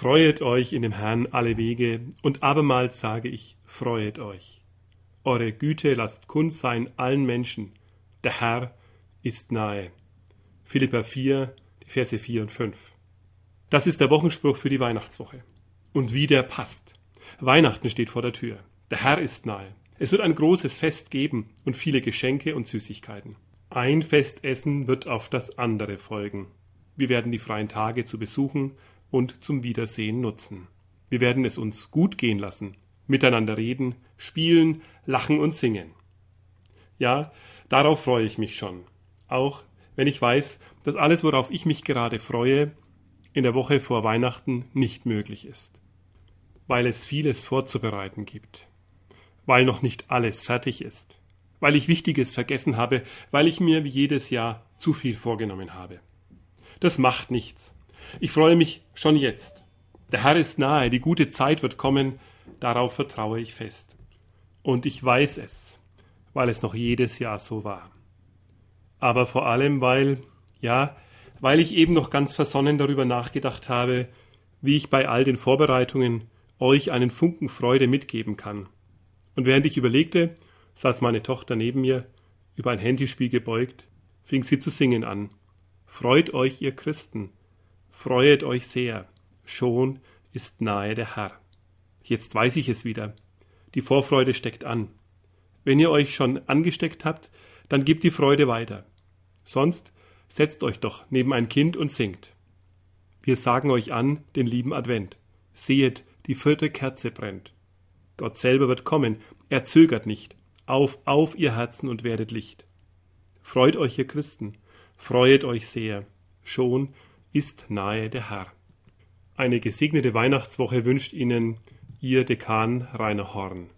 Freuet euch in dem Herrn alle Wege, und abermals sage ich, freuet euch. Eure Güte lasst kund sein allen Menschen. Der Herr ist nahe. Philippa 4, die Verse 4 und 5. Das ist der Wochenspruch für die Weihnachtswoche. Und wie der passt. Weihnachten steht vor der Tür. Der Herr ist nahe. Es wird ein großes Fest geben und viele Geschenke und Süßigkeiten. Ein Festessen wird auf das andere folgen. Wir werden die freien Tage zu besuchen und zum Wiedersehen nutzen. Wir werden es uns gut gehen lassen, miteinander reden, spielen, lachen und singen. Ja, darauf freue ich mich schon. Auch wenn ich weiß, dass alles, worauf ich mich gerade freue, in der Woche vor Weihnachten nicht möglich ist. Weil es vieles vorzubereiten gibt weil noch nicht alles fertig ist, weil ich Wichtiges vergessen habe, weil ich mir wie jedes Jahr zu viel vorgenommen habe. Das macht nichts. Ich freue mich schon jetzt. Der Herr ist nahe, die gute Zeit wird kommen, darauf vertraue ich fest. Und ich weiß es, weil es noch jedes Jahr so war. Aber vor allem, weil, ja, weil ich eben noch ganz versonnen darüber nachgedacht habe, wie ich bei all den Vorbereitungen euch einen Funken Freude mitgeben kann und während ich überlegte, saß meine Tochter neben mir, über ein Handyspiel gebeugt, fing sie zu singen an. Freut euch, ihr Christen, freuet euch sehr, schon ist nahe der Herr. Jetzt weiß ich es wieder. Die Vorfreude steckt an. Wenn ihr euch schon angesteckt habt, dann gebt die Freude weiter. Sonst setzt euch doch neben ein Kind und singt. Wir sagen euch an den lieben Advent. Sehet, die vierte Kerze brennt. Gott selber wird kommen, er zögert nicht. Auf, auf, ihr Herzen und werdet Licht. Freut euch, ihr Christen, freuet euch sehr, schon ist nahe der Herr. Eine gesegnete Weihnachtswoche wünscht Ihnen Ihr Dekan Rainer Horn.